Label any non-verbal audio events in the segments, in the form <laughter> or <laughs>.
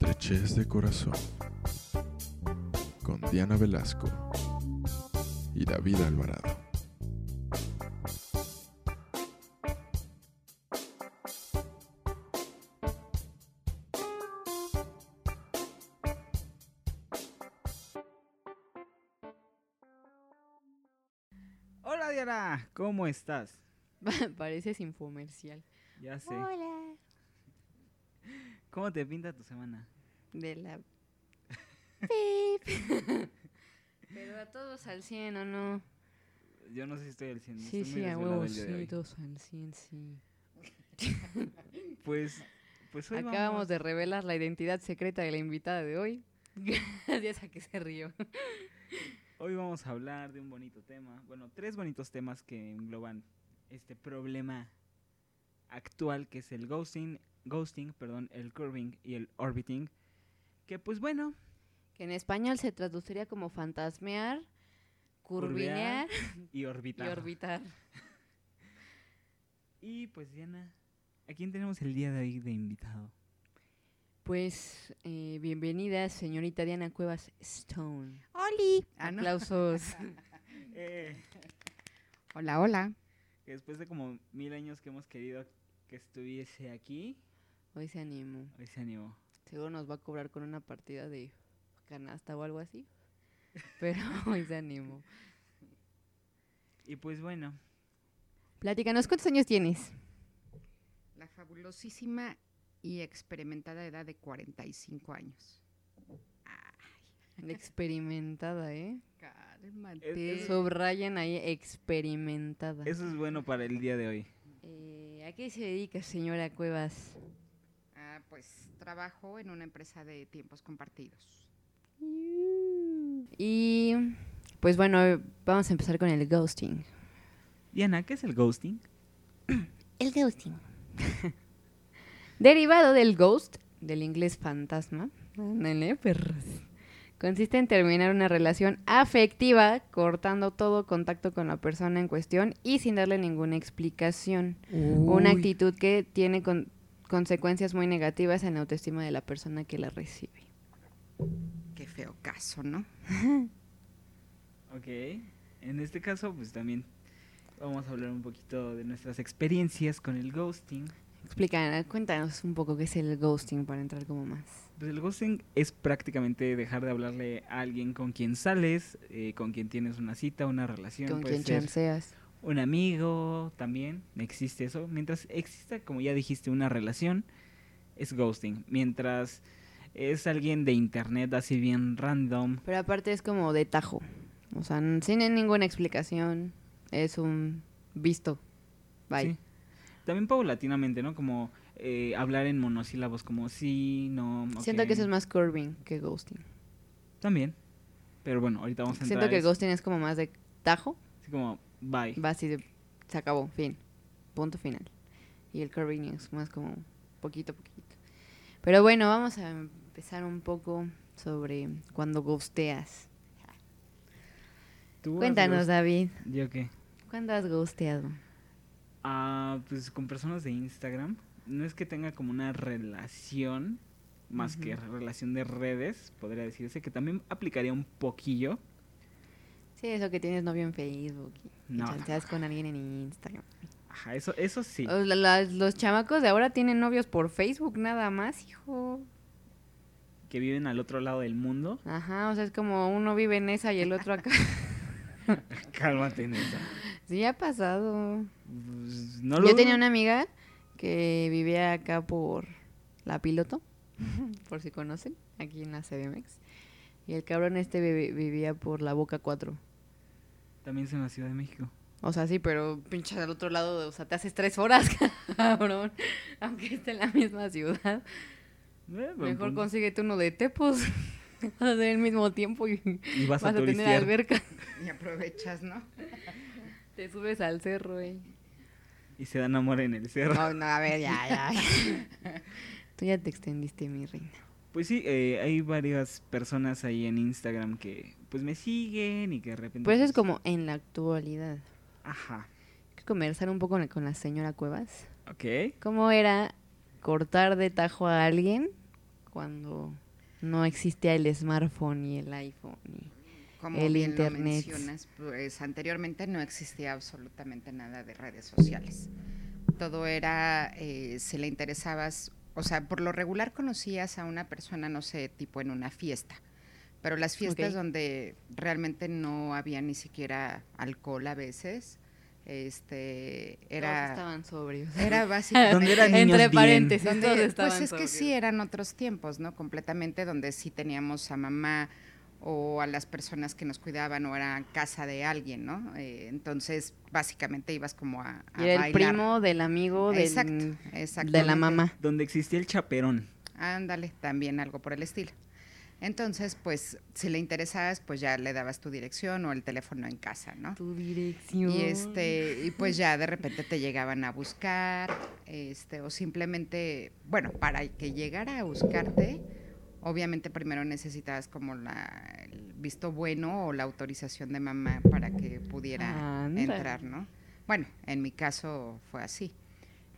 Estrechez de Corazón con Diana Velasco y David Alvarado. Hola Diana, ¿cómo estás? <laughs> Pareces infomercial. Ya sé. Hola. ¿Cómo te pinta tu semana? De la... <laughs> Pip. <laughs> Pero a todos al 100, ¿o no? Yo no sé si estoy al 100. Sí, estoy muy sí, a huevo, sí, todos al 100, sí. Pues, pues hoy Acabamos vamos- de revelar la identidad secreta de la invitada de hoy. <laughs> Gracias a que se rió. Hoy vamos a hablar de un bonito tema. Bueno, tres bonitos temas que engloban este problema actual que es el ghosting, ghosting, perdón, el curving y el orbiting. Que pues bueno, Que en español se traduciría como fantasmear, curvinear <laughs> y orbitar. y orbitar. <laughs> Y pues Diana, ¿a quién tenemos el día de hoy de invitado? Pues, eh, bienvenida, señorita Diana Cuevas Stone. ¡Oli! Ah, no. Aplausos. <laughs> Eh, Hola, hola. después de como mil años que hemos querido que estuviese aquí, Hoy se animó. hoy se animó. Seguro nos va a cobrar con una partida de canasta o algo así. Pero <laughs> hoy se animó. Y pues bueno, Platícanos, ¿cuántos años tienes? La fabulosísima y experimentada edad de 45 años. Experimentada, ¿eh? Cálmate. Es- Subrayan ahí, experimentada. eso es bueno para el día de hoy. Eh, ¿A qué se dedica, señora Cuevas? Pues trabajo en una empresa de tiempos compartidos. Y pues bueno, vamos a empezar con el ghosting. Diana, ¿qué es el ghosting? <clears throat> El ghosting. <laughs> Derivado del ghost, del inglés fantasma, perros, consiste en terminar una relación afectiva cortando todo contacto con la persona en cuestión y sin darle ninguna explicación. Una actitud que tiene con- consecuencias muy negativas en la autoestima de la persona que la recibe. Qué feo caso, ¿no? <laughs> Ok, en este caso pues también vamos a hablar un poquito de nuestras experiencias con el ghosting. Explica, cuéntanos un poco qué es el ghosting para entrar como más. Pues el ghosting es prácticamente dejar de hablarle a alguien con quien sales, eh, con quien tienes una cita, una relación, Con puede quien ser chanceas. Un amigo también, existe eso. Mientras exista, como ya dijiste, una relación, es ghosting. Mientras es alguien de internet así bien random, Pero aparte es como de tajo. O sea, sin ninguna explicación. Es un visto. Bye. Sí. También paulatinamente, ¿no? Como eh, hablar en monosílabos, como sí, no. Siento ok. que eso es más curving que ghosting. También. Pero bueno, ahorita vamos a entrar. Siento que a el eso. ghosting es como más de tajo. Así como, bye. Va así de. Se acabó, fin. Punto final. Y el curving es más como poquito a poquito. Pero bueno, vamos a empezar un poco sobre cuando ghosteas. ¿Tú has Cuéntanos, David. ¿Yo qué? ¿Cuándo has ghosteado? Ah, pues con personas de Instagram. No es que tenga como una relación, más que relación de redes, podría decirse, que también aplicaría un poquillo. Sí, eso que tienes novio en Facebook y No. chanceas con alguien en Instagram. Ajá, eso, eso sí. La- los chamacos de ahora tienen novios por Facebook nada más, hijo. Que viven al otro lado del mundo. Ajá, o sea, es como uno vive en esa y el otro acá. <laughs> Cálmate, neta. sí, ha pasado. Pues, no Yo tenía una amiga que vivía acá por la piloto, <laughs> por si conocen, aquí en la CDMX. Y el cabrón este vivía por la Boca 4. También es en la Ciudad de México. O sea, sí, pero pinche del otro lado, o sea, te haces tres horas, <laughs> cabrón. Aunque esté en la misma ciudad. Eh, Mejor punto. consíguete uno de Tepos. <laughs> Vas a hacer el mismo tiempo y Y vas, vas, a a tener alberca. <laughs> Y aprovechas, ¿no? Te subes al cerro, güey. Y se dan amor en el cerro. No, no, a ver, ya, ya. Tú ya te extendiste, mi reina. Pues sí, eh, hay varias personas ahí en Instagram que pues me siguen y que de repente... Pues es pues, como en la actualidad. Ajá. Hay que conversar un poco con- con la señora Cuevas. Ok. ¿Cómo era cortar de tajo a alguien cuando no existía el smartphone y el iPhone. y- Como El bien internet. lo mencionas, pues anteriormente no existía absolutamente nada de redes sociales. Todo era, eh, si le interesabas, o sea, por lo regular conocías a una persona, no sé, tipo en una fiesta, pero las fiestas donde realmente no había ni siquiera alcohol a veces, este, Todos era, estaban sobrios. era <laughs> básicamente... Donde eran niños Entre bien. paréntesis, Donde- todos pues es que sí, eran otros tiempos, ¿no? Completamente donde sí teníamos a mamá o a las personas que nos cuidaban o era casa de alguien, ¿no? Eh, entonces, básicamente ibas como a, a Y era el primo del amigo del, Exacto, de la mamá. Donde existía el chaperón. Ándale, también algo por el estilo. Entonces, pues, si le interesabas, pues ya le dabas tu dirección o el teléfono en casa, ¿no? Tu dirección. Y este, y pues ya de repente te llegaban a buscar, este, o simplemente, bueno, para que llegara a buscarte, obviamente primero necesitabas como la, el visto bueno o la autorización de mamá para que pudiera Anda. entrar, ¿no? Bueno, en mi caso fue así.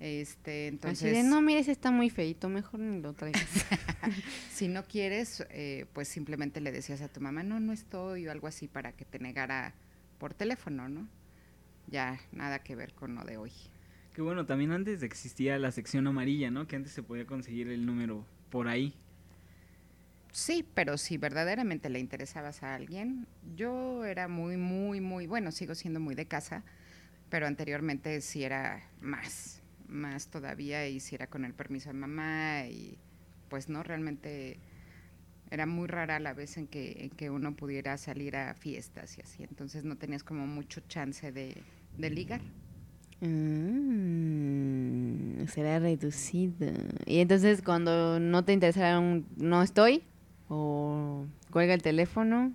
Este, entonces, Así de, no, mire, ese está muy feito, mejor ni lo traigas. <laughs> si no quieres, eh, pues simplemente le decías a tu mamá, no, no estoy, o algo así para que te negara por teléfono, ¿no? Ya nada que ver con lo de hoy. Que bueno, también antes existía la sección amarilla, ¿no? Que antes se podía conseguir el número por ahí. Sí, pero si verdaderamente le interesabas a alguien, yo era muy, muy, muy, bueno, sigo siendo muy de casa, pero anteriormente sí era más, más todavía, y si era con el permiso de mamá, y pues no, realmente era muy rara la vez en que, en que uno pudiera salir a fiestas y así, entonces no tenías como mucho chance de, de ligar. Mm, será reducido. Y entonces cuando no te interesara un no estoy o cuelga el teléfono,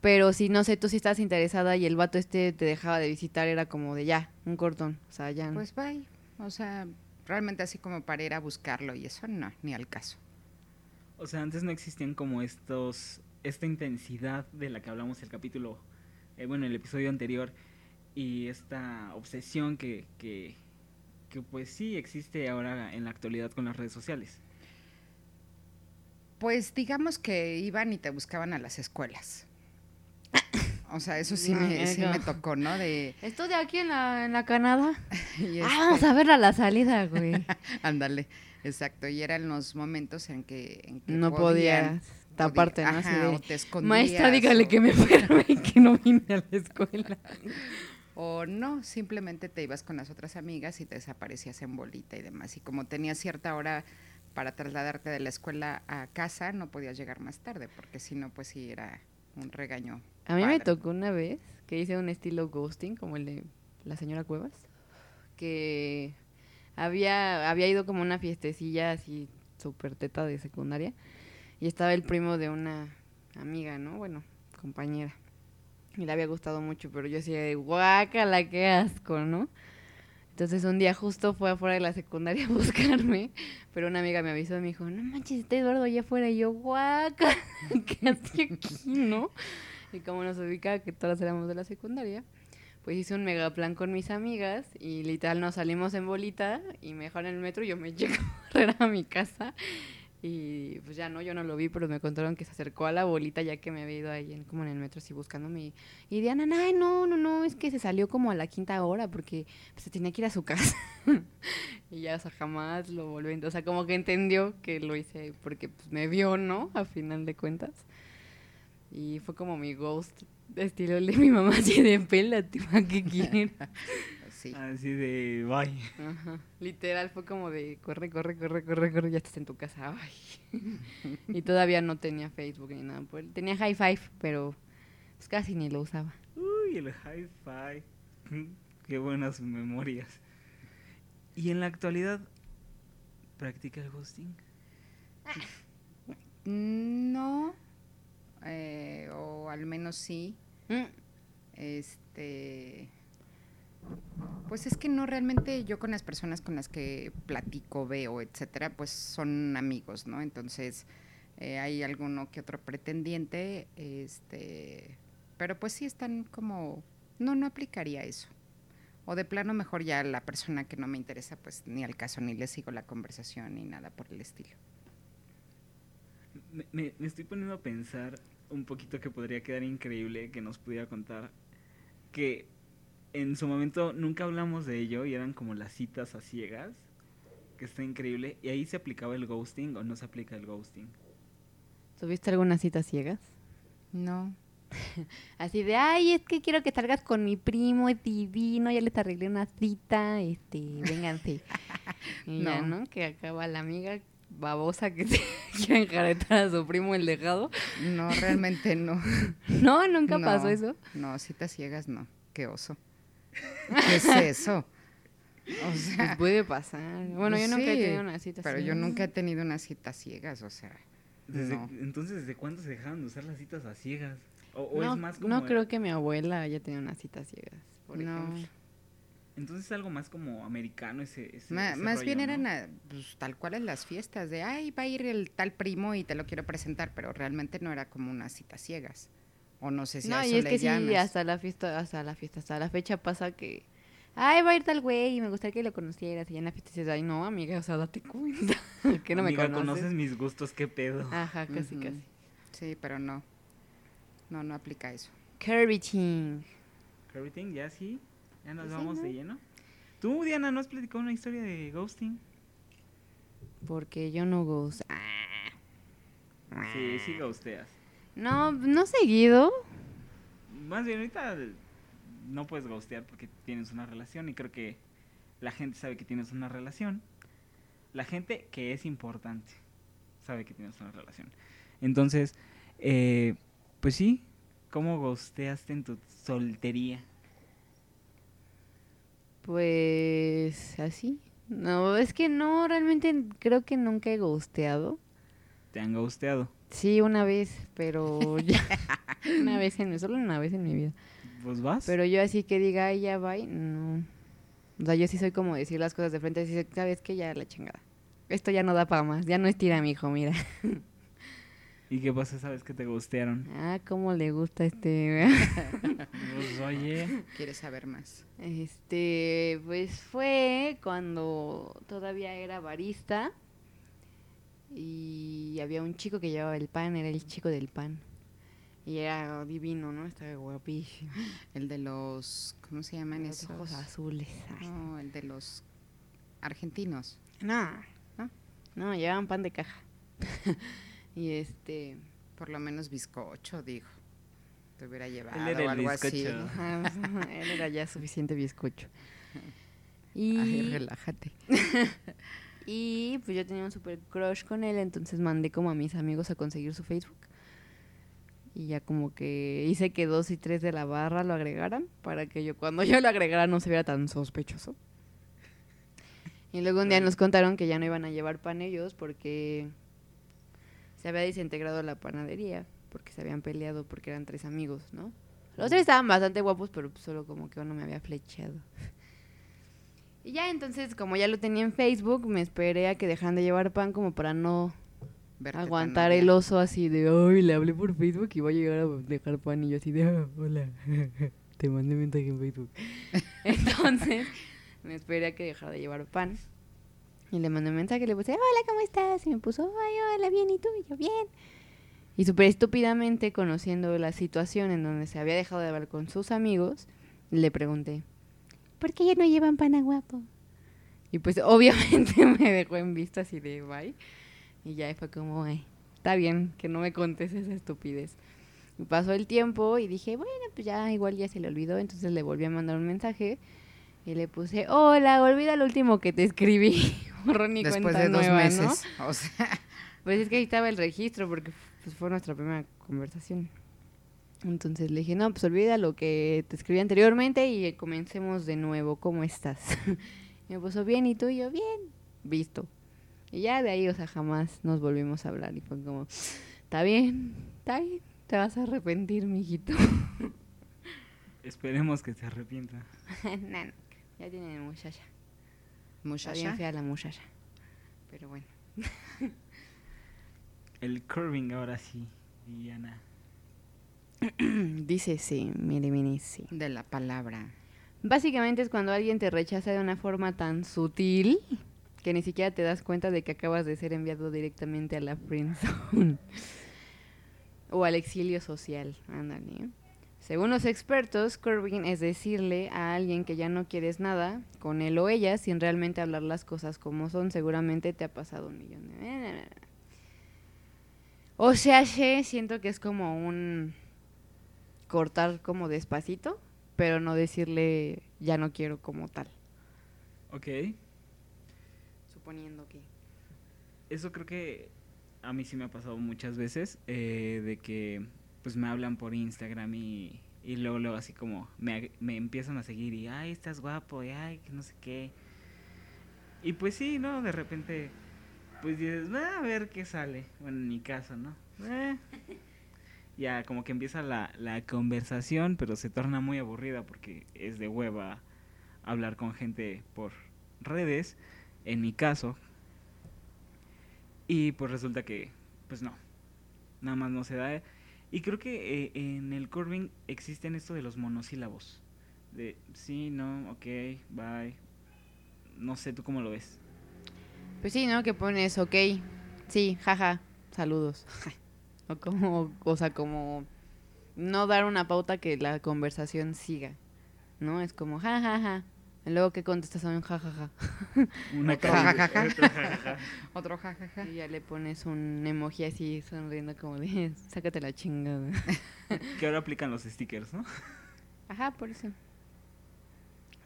pero si no sé, tú si estás interesada y el vato este te dejaba de visitar era como de ya, un cortón, o sea, ya. Pues bye, o sea, realmente así como para ir a buscarlo y eso no, ni al caso. O sea, antes no existían como estos, esta intensidad de la que hablamos el capítulo, eh, bueno, el episodio anterior, y esta obsesión que, que, que pues sí existe ahora en la actualidad con las redes sociales. Pues digamos que iban y te buscaban a las escuelas. O sea, eso sí, No, me, sí no. me tocó, ¿no? De, Estoy de aquí en la, en la Canadá. <laughs> Ah, este, vamos a verla a la salida, güey. <laughs> Ándale, exacto. Y eran los momentos en que, en que No podías taparte, ¿no? podía- Así ajá, de, o te escondías. Maestra, dígale o- que me enferme y que no vine a la escuela. <laughs> O no, simplemente te ibas con las otras amigas y te desaparecías en bolita y demás. Y como tenías cierta hora para trasladarte de la escuela a casa, no podías llegar más tarde, porque si no, pues sí era un regaño. A mí me tocó una vez que hice un estilo ghosting, como el de la señora Cuevas, que había, había ido como una fiestecilla así súper teta de secundaria y estaba el primo de una amiga, ¿no? Bueno, compañera. Y le había gustado mucho, pero yo decía, de, guácala, qué asco, ¿no? Entonces un día justo fue afuera de la secundaria <laughs> a buscarme, pero una amiga me avisó y me dijo, no manches, está Eduardo allá afuera. Y yo, guaca, <laughs> ¿qué hace aquí, no? Y como nos ubicaba que todas éramos de la secundaria, pues hice un mega plan con mis amigas y literal nos salimos en bolita y me dejaron en el metro y yo me <laughs> llegué a correr a mi casa. Y pues ya no, yo no lo vi, pero me contaron que se acercó a la bolita ya que me había ido ahí en, como en el metro así buscándome. Y, y Diana, ay, no, no, no, es que se salió como a la quinta hora porque pues, se tenía que ir a su casa. <laughs> y ya, o sea, jamás lo volvió. O sea, como que entendió que lo hice porque pues, me vio, ¿no? A final de cuentas. Y fue como mi ghost, estilo el de mi mamá, <laughs> así de ¿para qué <laughs> quieres? Sí. Así de, bye. Ajá. Literal fue como de corre, corre, corre, corre, corre, ya estás en tu casa. <laughs> Y todavía no tenía Facebook ni nada. Tenía High Five, pero pues casi ni lo usaba. Uy, el hi-fi. <laughs> Qué buenas memorias. ¿Y en la actualidad practica el ghosting? <laughs> No, eh, o al menos sí. Mm, Este, pues es que no realmente yo con las personas con las que platico, veo, etcétera, pues son amigos, ¿no? Entonces eh, hay alguno que otro pretendiente, este, pero pues sí están como, no, no aplicaría eso. O de plano mejor ya la persona que no me interesa, pues ni al caso, ni le sigo la conversación ni nada por el estilo. me, me- me estoy poniendo a pensar un poquito que podría quedar increíble que nos pudiera contar que en su momento nunca hablamos de ello y eran como las citas a ciegas, que está increíble. ¿Y ahí se aplicaba el ghosting o no se aplica el ghosting? ¿Tuviste algunas citas ciegas? No. <laughs> Así de, ay, es que quiero que salgas con mi primo, es divino, ya les arreglé una cita, este, vénganse. <laughs> y ya, No. ¿no? Que acaba la amiga babosa que <laughs> se quiere enjaretar a su primo el dejado. No, realmente no. No, nunca No, pasó eso. No, citas ciegas no. Qué oso. ¿Qué es eso? O Pues sea, puede pasar. Bueno, yo nunca he sí, tenido una cita pero yo ciega. nunca he tenido unas citas ciegas, o sea. Desde- No. Entonces, ¿desde cuándo se dejaron de usar las citas a ciegas? ¿O, o No, es más como... no creo que mi abuela haya tenido una cita ciegas, por No. ejemplo. Entonces es algo más como americano ese... ese- Ma- ese más rollo, bien ¿no? eran a- pues, tal cual en las fiestas, de, ay, va a ir el tal primo y te lo quiero presentar, pero realmente no era como unas citas ciegas. O no sé si no, a y eso es le que sí, llames. hasta la fiesta, hasta la fiesta, hasta la fecha pasa que, ay, va a ir tal güey y me gustaría que lo conocieras. Y ya en la fiesta dices, ay, no, amiga, o sea, date cuenta. <laughs> que no me Amiga, conoces. conoces mis gustos, qué pedo. Ajá, casi, casi. Sí, pero no. No, no aplica eso. Kirby Ching. Everything, ya sí. Ya nos Pues sí, vamos ¿no? de lleno. Tú, Diana, ¿no has platicado una historia de ghosting? Porque yo no gozo. Sí, sí ghosteas. No, no seguido. Más bien, ahorita no puedes ghostear porque tienes una relación y creo que la gente sabe que tienes una relación. La gente que es importante sabe que tienes una relación. Entonces, eh, pues sí, ¿cómo ghosteaste en tu soltería? Pues así. No, es que no, realmente creo que nunca he gusteado. ¿Te han ghosteado? Sí, una vez, pero ya. <laughs> una vez en solo una vez en mi vida. ¿Vos vas? Pero yo así que diga, ay, ya va, no. O sea, yo sí soy como decir las cosas de frente, así, sabes que ya la chingada. Esto ya no da para más, ya no estira mi hijo, mira. <laughs> ¿Y qué pasa? ¿Sabes que te ghostearon? Ah, cómo le gusta este. Pues oye, ¿Quieres saber más? Este, pues fue cuando todavía era barista y había un chico que llevaba el pan, era el chico del pan. Y era divino, ¿no? Estaba guapísimo. <gasps> El de los, ¿cómo se llaman Los esos? ojos azules. ay. No, el de los argentinos. No, ¿No? no, llevaban pan de caja. <laughs> y este, Por lo menos bizcocho, dijo. Te hubiera llevado Él era o algo así. <laughs> él era ya suficiente bizcocho. <laughs> Ay, Y, relájate. Y pues yo tenía un super crush con él, entonces mandé como a mis amigos a conseguir su Facebook. Y ya como que hice que dos y tres de la barra lo agregaran para que yo cuando yo lo agregara no se viera tan sospechoso. Y luego un día nos contaron que ya no iban a llevar pan ellos porque se había desintegrado la panadería, porque se habían peleado porque eran tres amigos, ¿no? Los tres estaban bastante guapos, pero solo como que uno me había flechado. Y ya entonces, como ya lo tenía en Facebook, me esperé a que dejaran de llevar pan como para no aguantar el oso así de, ay, le hablé por Facebook y voy a llegar a dejar pan y yo así de, "Ah, hola, <laughs> te mandé mensaje en Facebook. <laughs> Entonces, me esperé a que dejara de llevar pan. Y le mandé un mensaje, le puse, hola, ¿cómo estás? Y me puso, ay, hola, bien, ¿y tú? Y yo, bien. Y súper estúpidamente, conociendo la situación en donde se había dejado de hablar con sus amigos, le pregunté, ¿por qué ya no llevan pan a guapo? Y pues <laughs> obviamente <laughs> me dejó en vista así de, bye. Y ya fue como, ay, está bien que no me contes esa estupidez. Y pasó el tiempo y dije, bueno, pues ya igual ya se le olvidó. Entonces le volví a mandar un mensaje y le puse, hola, olvida lo último que te escribí. <laughs> Borrón y Después cuenta de dos nueva, ¿no? meses. O sea, Pues es que ahí estaba el registro porque pues, fue nuestra primera conversación. Entonces le dije, no, pues olvida lo que te escribí anteriormente y comencemos de nuevo. ¿Cómo estás? <laughs> y me puso bien y tú y yo, bien, visto. Y ya de ahí, o sea, jamás nos volvimos a hablar y fue como, está bien, está bien, te vas a arrepentir, mijito. <laughs> esperemos que se arrepienta. <laughs> no, no, ya tiene muchacha. Está muchacha. bien fea la muchacha. Pero bueno. El curving ahora sí, Diana. <clears throat> Dice sí, mire, mire, sí. De la palabra. Básicamente es cuando alguien te rechaza de una forma tan sutil que ni siquiera te das cuenta de que acabas de ser enviado directamente a la friendzone <laughs> o al exilio social. Ándale. ¿eh? Según los expertos, curving es decirle a alguien que ya no quieres nada con él o ella sin realmente hablar las cosas como son. Seguramente te ha pasado un millón de... O sea, siento que es como un cortar como despacito, pero no decirle ya no quiero como tal. Ok. Suponiendo que... Eso creo que a mí sí me ha pasado muchas veces, eh, de que pues me hablan por Instagram y, y luego, luego así como me, me empiezan a seguir y, ay, estás guapo, y ay, que no sé qué. Y pues sí, ¿no? De repente, pues dices, "Ah, a ver qué sale. Bueno, en mi caso, ¿no? Eh. <laughs> Ya como que empieza la, la conversación, pero se torna muy aburrida porque es de hueva hablar con gente por redes, en mi caso. Y pues resulta que, pues no, nada más no se da. Y creo que eh, en el curving existen esto de los monosílabos. De sí, no, ok, bye. No sé, ¿tú cómo lo ves? Pues sí, ¿no? Que pones, ok, sí, jaja, saludos. <laughs> o como, o sea, como no dar una pauta que la conversación siga, ¿no? Es como, jajaja. Y luego que contestas a un jajaja. Una Otro cara- jajaja. otro jajaja. Otro jajaja. <laughs> Y ya le pones un emoji así sonriendo como de, <laughs> sácate la chingada. <laughs> Que ahora aplican los stickers, ¿no? Ajá, por eso.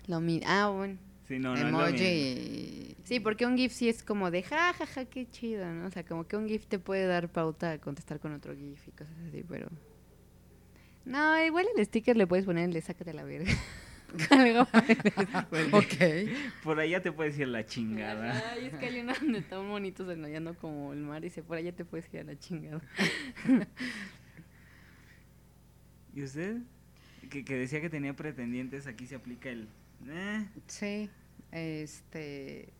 Lo mi ah, bueno. Sí, no, no. es lo mismo. Sí, porque un GIF sí es como de jajaja, qué chido, ¿no? O sea, como que un GIF te puede dar pauta a contestar con otro GIF y cosas así, pero. No, igual el sticker le puedes poner el de sácate la verga. <laughs> Algo <laughs> Bueno, Ok. Por allá te puedes ir a la chingada. Ay, es que hay una donde está un monito desmayando como el mar y dice, por allá te puedes ir a la chingada. <laughs> ¿Y usted? Que, que decía que tenía pretendientes, aquí se aplica el... eh, Sí, este,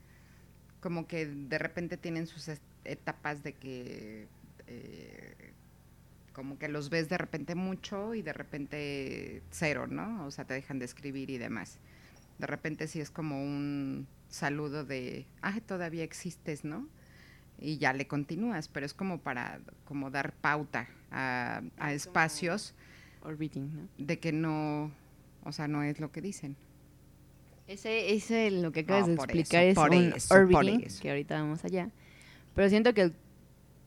como que de repente tienen sus etapas de que, eh, como que los ves de repente mucho y de repente cero, ¿no? O sea, te dejan de escribir y demás. De repente sí es como un saludo de, ah, todavía existes, ¿no? Y ya le continúas, pero es como para, como dar pauta a, espacios Orbiting, ¿no? de que no, o sea, no es lo que dicen. Ese, ese lo que acabas No, de explicar eso, es por un eso, por orbiting, eso. que ahorita vamos allá. Pero siento que el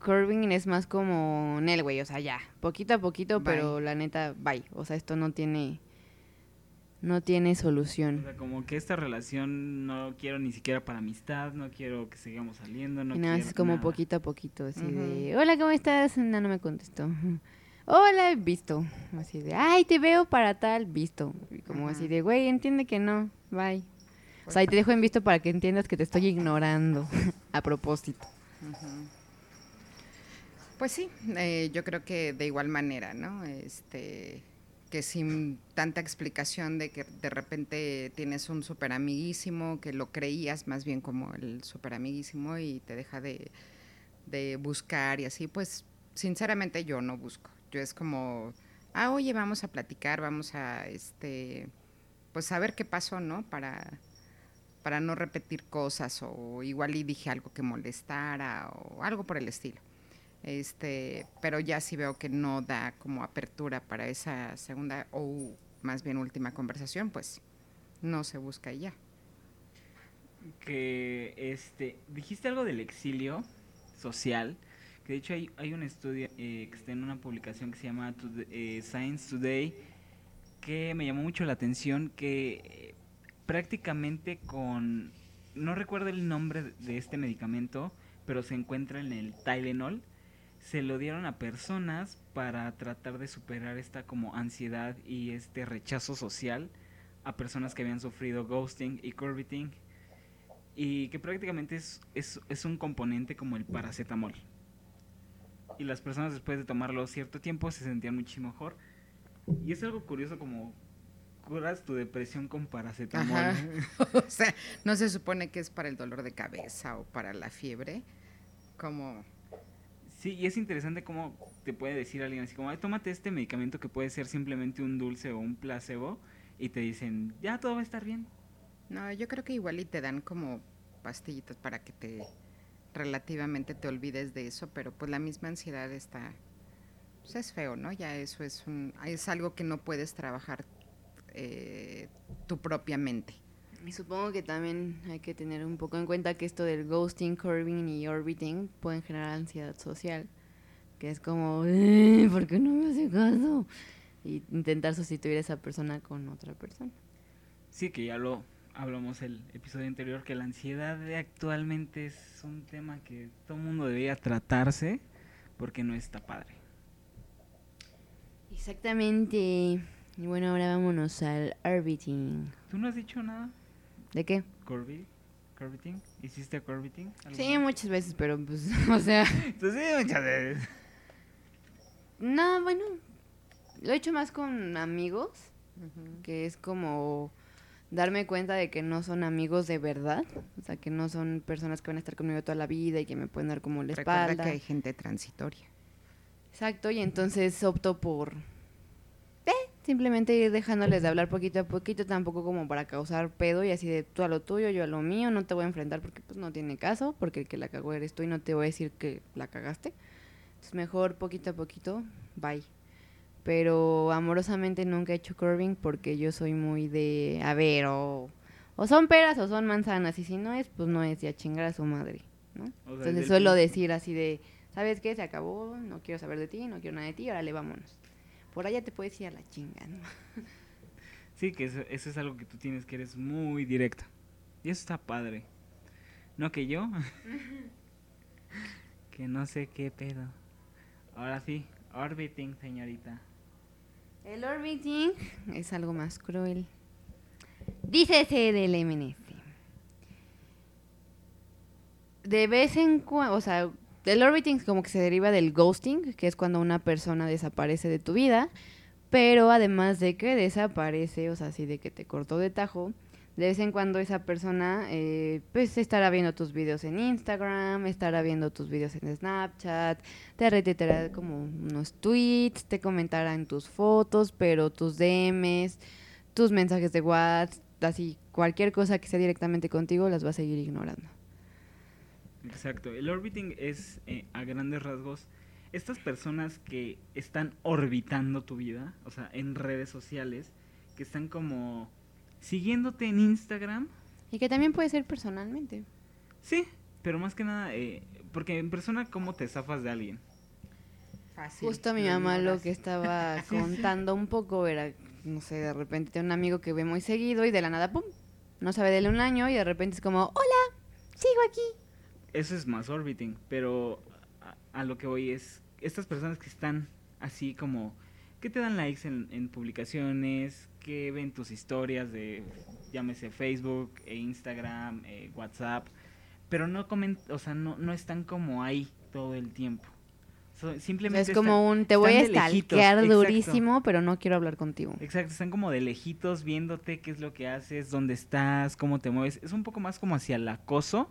curving es más como Nel, güey, o sea, ya, poquito a poquito, Bye. pero la neta, bye. O sea, esto no tiene no tiene o solución. sea, como que esta relación no quiero ni siquiera para amistad, no quiero que sigamos saliendo, no y nada, quiero es como nada. poquito a poquito, así de, hola, ¿cómo estás? No, no me contestó. Hola, visto. Así de, ay, te veo para tal, visto. Y como así de, güey, entiende que no, bye. O sea, y te dejo en visto para que entiendas que te estoy ignorando <laughs> a propósito. Pues sí, eh, yo creo que de igual manera, ¿no? Este, que sin tanta explicación de que de repente tienes un super amiguísimo, que lo creías más bien como el super amiguísimo y te deja de, de buscar y así, pues sinceramente yo no busco. Yo es como, ah, oye, vamos a platicar, vamos a, este, pues saber qué pasó, ¿no? Para, para no repetir cosas o igual y dije algo que molestara o algo por el estilo. Este, pero ya sí veo que no da como apertura para esa segunda o más bien última conversación, pues no se busca y ya. que este dijiste algo del exilio social de hecho hay, hay un estudio eh, que está en una publicación que se llama eh, Science Today que me llamó mucho la atención que eh, prácticamente con no recuerdo el nombre de- este medicamento pero se encuentra en el Tylenol se lo dieron a personas para tratar de superar esta como ansiedad y este rechazo social a personas que habían sufrido ghosting y curviting y que prácticamente es, es, es un componente como el paracetamol. Y las personas después de tomarlo cierto tiempo se sentían muchísimo mejor. Y es algo curioso como curas tu depresión con paracetamol. Ajá. <laughs> o sea, no se supone que es para el dolor de cabeza o para la fiebre, como Sí, y es interesante cómo te puede decir alguien así como, Ay, tómate este medicamento que puede ser simplemente un dulce o un placebo y te dicen, ya todo va a estar bien. No, yo creo que igual y te dan como pastillitas para que te relativamente te olvides de eso, pero pues la misma ansiedad está, pues es feo, ¿no? Ya eso es un, es algo que no puedes trabajar eh, tu propia mente. Y supongo que también hay que tener un poco en cuenta que esto del ghosting, curving y orbiting pueden generar ansiedad social, que es como, "Eh, ¿por qué no me hace caso? Y intentar sustituir a esa persona con otra persona. Sí, que ya lo hablamos el episodio anterior, que la ansiedad de actualmente es un tema que todo mundo debería tratarse porque no está padre. Exactamente. Y bueno, ahora vámonos al orbiting. ¿Tú no has dicho nada? ¿De qué? ¿Corbi? ¿Corbiting? ¿Hiciste corbiting? Sí, muchas veces, pero pues, <laughs> o sea, Entonces, <laughs> sí, muchas veces. no, bueno, lo he hecho más con amigos, que es como darme cuenta de que no son amigos de verdad, o sea, que no son personas que van a estar conmigo toda la vida y que me pueden dar como la Recuerda espalda. que hay gente transitoria. Exacto, y entonces opto por eh, simplemente ir dejándoles de hablar poquito a poquito, tampoco como para causar pedo y así de tú a lo tuyo, yo a lo mío, no te voy a enfrentar porque pues no tiene caso, porque el que la cagó eres tú y no te voy a decir que la cagaste. Entonces mejor poquito a poquito, bye. Pero amorosamente nunca he hecho curving porque yo soy muy de, a ver, o, o son peras o son manzanas, y si no es, pues no es, y a chingar a su madre, ¿no? O sea, desde Entonces el suelo decir así de, ¿sabes qué? Se acabó, no quiero saber de ti, no quiero nada de ti, órale, vámonos. Por allá te puedes ir a la chinga, ¿no? Sí, que eso, eso es algo que tú tienes, que eres muy directa. Y eso está padre. No que yo. <laughs> que no sé qué pedo. Ahora sí, orbiting, señorita. El orbiting es algo más cruel. Dícese del MNF. De vez en cuando, o sea, el orbiting como que se deriva del ghosting, que es cuando una persona desaparece de tu vida, pero además de que desaparece, o sea, así de que te cortó de tajo, de vez en cuando esa persona eh, pues estará viendo tus videos en Instagram, estará viendo tus videos en Snapchat, te retuitará como unos tweets, te comentará en tus fotos, pero tus DMs, tus mensajes de WhatsApp, así cualquier cosa que sea directamente contigo las va a seguir ignorando. Exacto. El orbiting es, eh, a grandes rasgos, estas personas que están orbitando tu vida, o sea, en redes sociales, que están como siguiéndote en Instagram. Y que también puede ser personalmente. Sí, pero más que nada, eh, porque en persona, ¿cómo te zafas de alguien? Fácil. Justo mi mamá lo que estaba <laughs> contando un poco era, no sé, de repente un amigo que ve muy seguido y de la nada, ¡pum! No sabe de él un año y de repente es como, hola, sigo aquí. Eso es más orbiting, pero a, a lo que voy es, estas personas que están así como, que te dan likes en, en publicaciones, que ven tus historias de, llámese Facebook, e Instagram, eh, WhatsApp, pero no comen, o sea, no, no están como ahí todo el tiempo. So- O sea, simplemente es como están- un, te voy a stalkear exacto. durísimo, pero no quiero hablar contigo. Exacto, están como de lejitos viéndote qué es lo que haces, dónde estás, cómo te mueves. Es un poco más como hacia el acoso,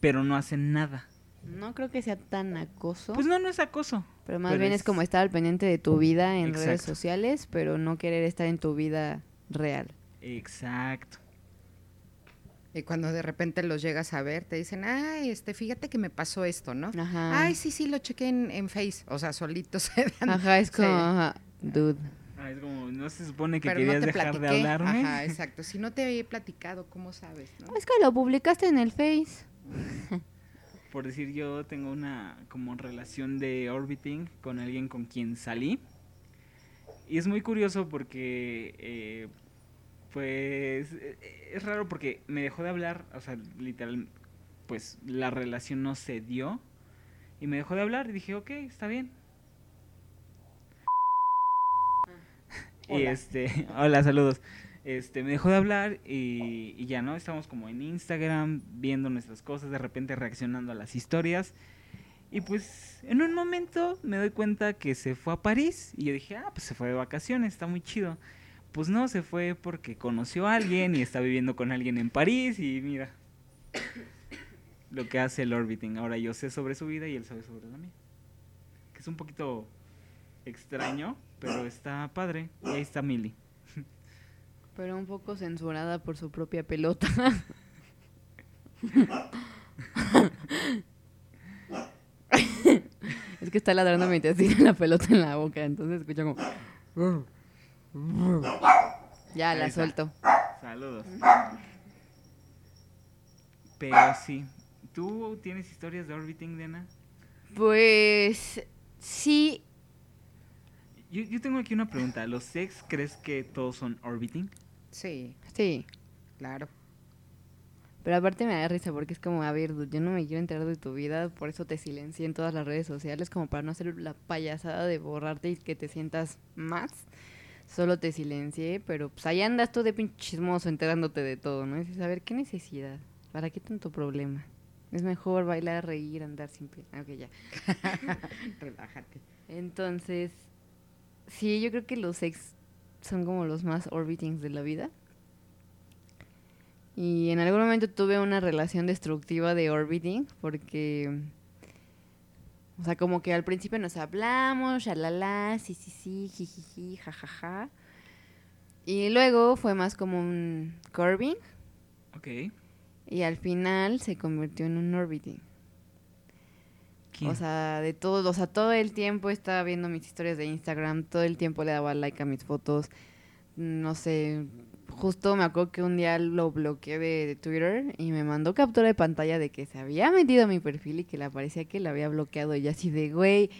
pero no hacen nada. No creo que sea tan acoso, Pues no, no es acoso. Pero más pero bien es... es- como estar al pendiente de tu vida en redes sociales, pero no querer estar en tu vida real. Exacto. Y cuando de repente los llegas a ver, te dicen, ay, este, fíjate que me pasó esto, ¿no? Ajá. Ay, sí, sí, lo chequé en, en Face. O sea, solitos <laughs> se dan. Ajá, es como, Sí. ajá, dude. Ah, es como, no se supone que Pero querías no dejar platiqué. de hablarme. Ajá, <laughs> exacto. Si no te he platicado, ¿cómo sabes, no? Es que lo publicaste en el Face. <laughs> Por decir, yo tengo una como relación de orbiting con alguien con quien salí. Y es muy curioso porque, eh, pues, eh, es raro porque me dejó de hablar, o sea, literal, pues la relación no se dio. Y me dejó de hablar y dije, ok, está bien. <laughs> Y Hola. este, hola, saludos. Este, me dejó de hablar y, y ya, ¿no? Estamos como en Instagram, viendo nuestras cosas, de repente reaccionando a las historias. Y pues en un momento me doy cuenta que se fue a París y yo dije, ah, pues se fue de vacaciones, está muy chido. Pues no, se fue porque conoció a alguien y está viviendo con alguien en París y mira lo que hace el orbiting. Ahora yo sé sobre su vida y él sabe sobre la mía. Que es un poquito extraño, pero está padre. Y ahí está Millie. Pero un poco censurada por su propia pelota. es que está ladrando mientras tiene la pelota en la boca, entonces escucha como... Ya, la suelto. Saludos. Pero sí. ¿Tú tienes historias de orbiting, Diana? Pues sí, Yo, yo tengo aquí una pregunta. ¿Los sex crees que todos son orbiting? Sí, sí. claro. Pero aparte me da risa porque es como, a ver, dude, yo no me quiero enterar de tu vida, por eso te silencié en todas las redes sociales, como para no hacer la payasada de borrarte y que te sientas más. Solo te silencié, pero pues ahí andas tú de pinche chismoso enterándote de todo, ¿no? Y dices, a ver, ¿qué necesidad? ¿Para qué tanto problema? Es mejor bailar, reír, andar sin pie. Ah, Ok, ya. <laughs> Relájate. Entonces, sí, yo creo que los ex son como los más orbitings de la vida. Y en algún momento tuve una relación destructiva de orbiting porque, o sea, como que al principio nos hablamos, shalala, sí, sí, sí, jijiji, jajaja. Y luego fue más como un curving Ok. y al final se convirtió en un orbiting. O sea, de todo, o sea, todo el tiempo estaba viendo mis historias de Instagram, todo el tiempo le daba like a mis fotos. No sé, justo me acuerdo que un día lo bloqueé de, Twitter y me mandó captura de pantalla de que se había metido a mi perfil y que le parecía que la había bloqueado y así de, güey.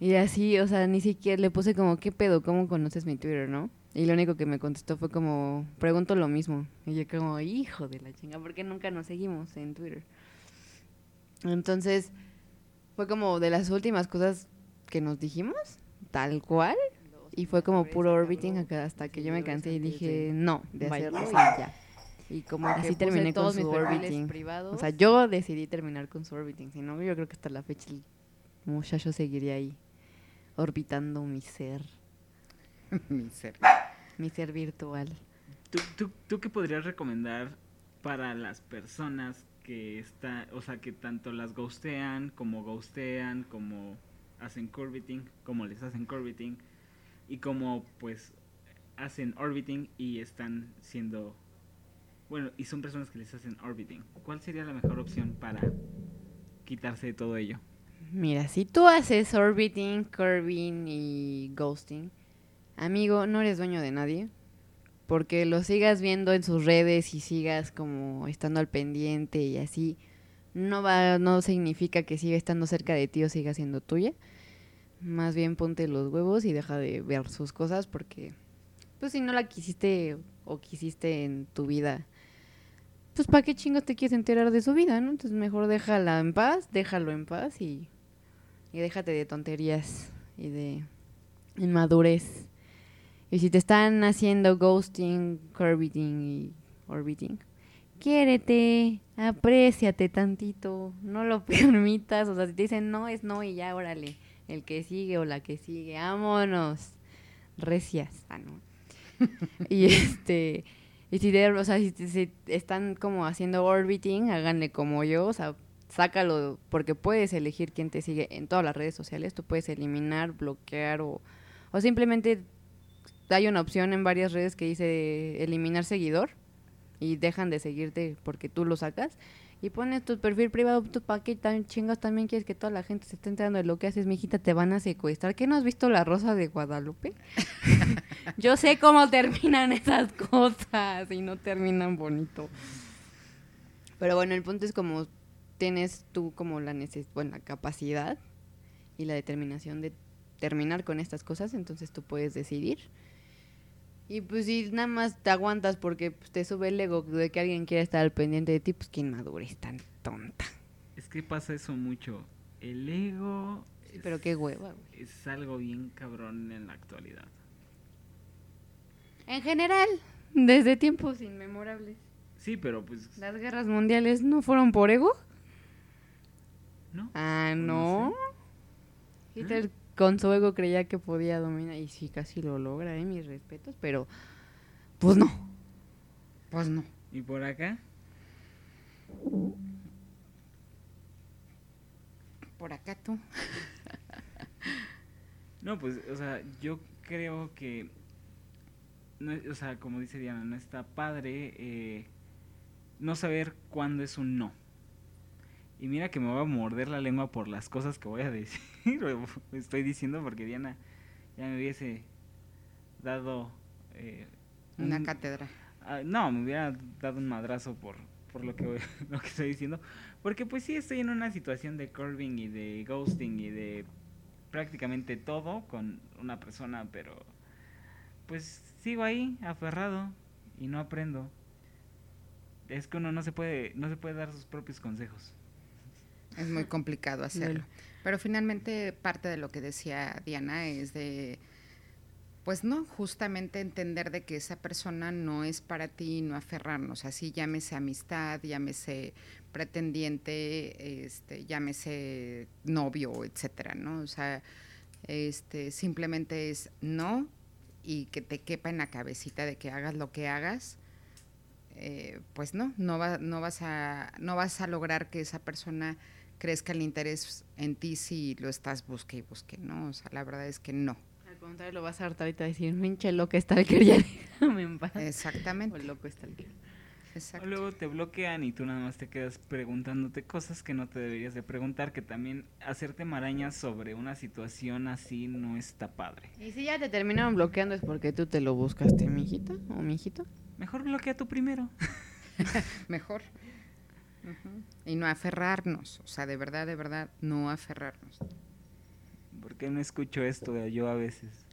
Y así, o sea, ni siquiera le puse como, ¿qué pedo? ¿Cómo conoces mi Twitter, no? Y lo único que me contestó fue como, pregunto lo mismo. Y yo como, hijo de la chinga, ¿por qué nunca nos seguimos en Twitter? Entonces, fue como de las últimas cosas que nos dijimos, tal cual. Y fue como puro orbiting acá hasta que yo me cansé y dije, no, de hacerlo y ya. Y como que Así terminé con su orbiting. privados. O sea, yo decidí terminar con su orbiting. Si no, yo creo que hasta la fecha el muchacho seguiría ahí orbitando mi ser, <laughs> Mi ser. mi ser virtual. ¿Tú, tú, tú qué podrías recomendar para las personas que está, o sea, que tanto las ghostean, como ghostean, como hacen curviting, como les hacen curviting, y como pues hacen orbiting y están siendo, bueno, y son personas que les hacen orbiting? ¿Cuál sería la mejor opción para quitarse de todo ello? Mira, si tú haces orbiting, curving y ghosting, amigo, no eres dueño de nadie. Porque lo sigas viendo en sus redes y sigas como estando al pendiente y así, no va, no significa que siga estando cerca de ti o siga siendo tuya. Más bien ponte los huevos y deja de ver sus cosas porque, pues si no la quisiste o quisiste en tu vida, pues para qué chingos te quieres enterar de su vida, ¿no? Entonces mejor déjala en paz, déjalo en paz y, y déjate de tonterías y de inmadurez. Y si te están haciendo ghosting, curviting y orbiting, quiérete, apréciate tantito, no lo <laughs> permitas. O sea, si te dicen no, es no y ya, órale, el que sigue o la que sigue, vámonos, recias. Ah, no. <laughs> y este, y si, de- o sea, si, si están como haciendo orbiting, háganle como yo, o sea, sácalo, porque puedes elegir quién te sigue en todas las redes sociales, tú puedes eliminar, bloquear o, o simplemente hay una opción en varias redes que dice eliminar seguidor y dejan de seguirte porque tú lo sacas y pones tu perfil privado, para qué tan chingas también quieres que toda la gente se esté enterando de lo que haces, mijita, te van a secuestrar. ¿Qué no has visto la Rosa de Guadalupe? <laughs> Yo sé cómo terminan esas cosas y no terminan bonito. Pero bueno, el punto es como tienes tú como la neces bueno, la capacidad y la determinación de terminar con estas cosas, entonces tú puedes decidir. Y pues si nada más te aguantas porque pues, te sube el ego de que alguien quiera estar al pendiente de ti, pues qué inmadurez tan tonta. Es que pasa eso mucho. El ego es, Pero qué hueva, güey. es algo bien cabrón en la actualidad. En general, desde tiempos inmemorables. Sí, pero pues ¿Las guerras mundiales no fueron por ego? no. Ah, Pues no. no Hitler con su ego creía que podía dominar y sí, casi lo logra, eh, mis respetos, pero pues no. Pues no. ¿Y por acá? Por acá tú. <laughs> No, pues, o sea, yo creo que, no, o sea, como dice Diana, no está padre eh, no saber cuándo es un no. Y mira que me voy a morder la lengua por las cosas que voy a decir, <laughs> estoy diciendo porque Diana ya me hubiese dado... eh, Una un- cátedra. Ah, no, me hubiera dado un madrazo por, por lo, que, voy- <laughs> lo que estoy diciendo. Porque pues sí estoy en una situación de curving y de ghosting y de prácticamente todo con una persona, pero pues sigo ahí, aferrado, y no aprendo. Es que uno no se puede, no se puede dar sus propios consejos. Es muy complicado hacerlo. Pero finalmente parte de lo que decía Diana es de, pues no, justamente entender de que esa persona no es para ti y no aferrarnos. Así llámese amistad, llámese pretendiente, este, llámese novio, etcétera, ¿no? O sea, este, simplemente es no y que te quepa en la cabecita de que hagas lo que hagas. eh, pues no, no, va, no, vas a, no vas a lograr que esa persona crezca el interés en ti si lo estás busque y busque, ¿no? O sea, la verdad es que no. Al contrario, lo vas a hartar ahorita a decir, minche loca stalker, ya déjame en paz. O Exactamente. loco stalker. O exacto. luego te bloquean y tú nada más te quedas preguntándote cosas que no te deberías de preguntar, que también hacerte marañas sobre una situación así no está padre. Y si ya te terminaron bloqueando es porque tú te lo buscaste, mijita o mijito. Mejor bloquea tú primero. <laughs> Mejor. Y no aferrarnos, o sea, de verdad, de verdad, no aferrarnos. ¿Por qué no escucho esto yo a veces?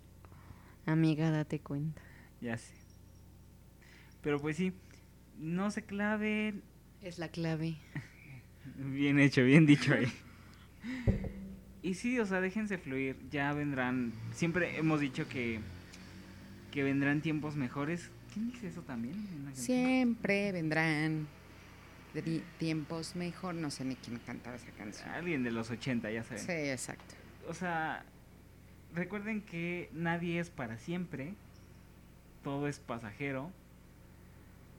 Amiga, date cuenta. Ya sé. Pero pues sí, no se claven. Es la clave. <laughs> Bien hecho, bien dicho ahí. Y sí, o sea, déjense fluir. Ya vendrán. Siempre hemos dicho que, que vendrán tiempos mejores. ¿Quién dice eso también? Siempre vendrán tiempos mejor, no sé ni quién cantaba esa canción. Alguien de los 80, ya saben. Sí, exacto. O sea, recuerden que nadie es para siempre. Todo es pasajero.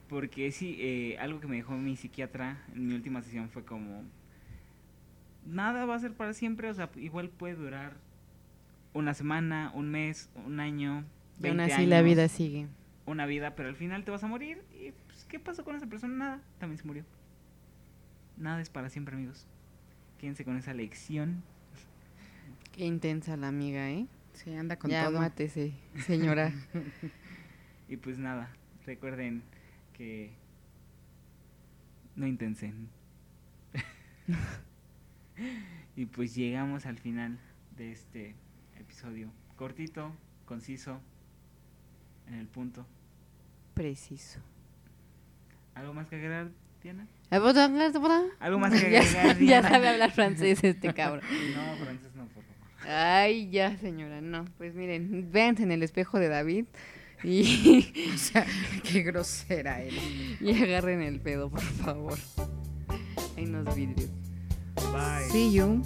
Porque sí, eh, algo que me dejó mi psiquiatra en mi última sesión fue como... Nada va a ser para siempre, o sea, igual puede durar una semana, un mes, un año, Y aún 20 así la vida sigue. una vida, pero al final te vas a morir. ¿Y pues, qué pasó con esa persona? Nada, también se murió. Nada es para siempre, amigos. Quédense con esa lección. Qué intensa la amiga, ¿eh? Sí, anda con ya todo. mátese, señora. <laughs> Y pues nada, recuerden que no intensen. <laughs> y pues llegamos al final de este episodio. Cortito, conciso, en el punto. Preciso. ¿Algo más que agregar, Diana? ¿Algo ¿Algo más que <laughs> agregar, ya sabe hablar francés este <laughs> cabrón. No, francés no, por favor. Ay, ya, señora, no. Pues miren, véanse en el espejo de David y, <laughs> O sea, qué grosera eres. y agarren el pedo, por favor. Hay unos vidrios. Bye. See you.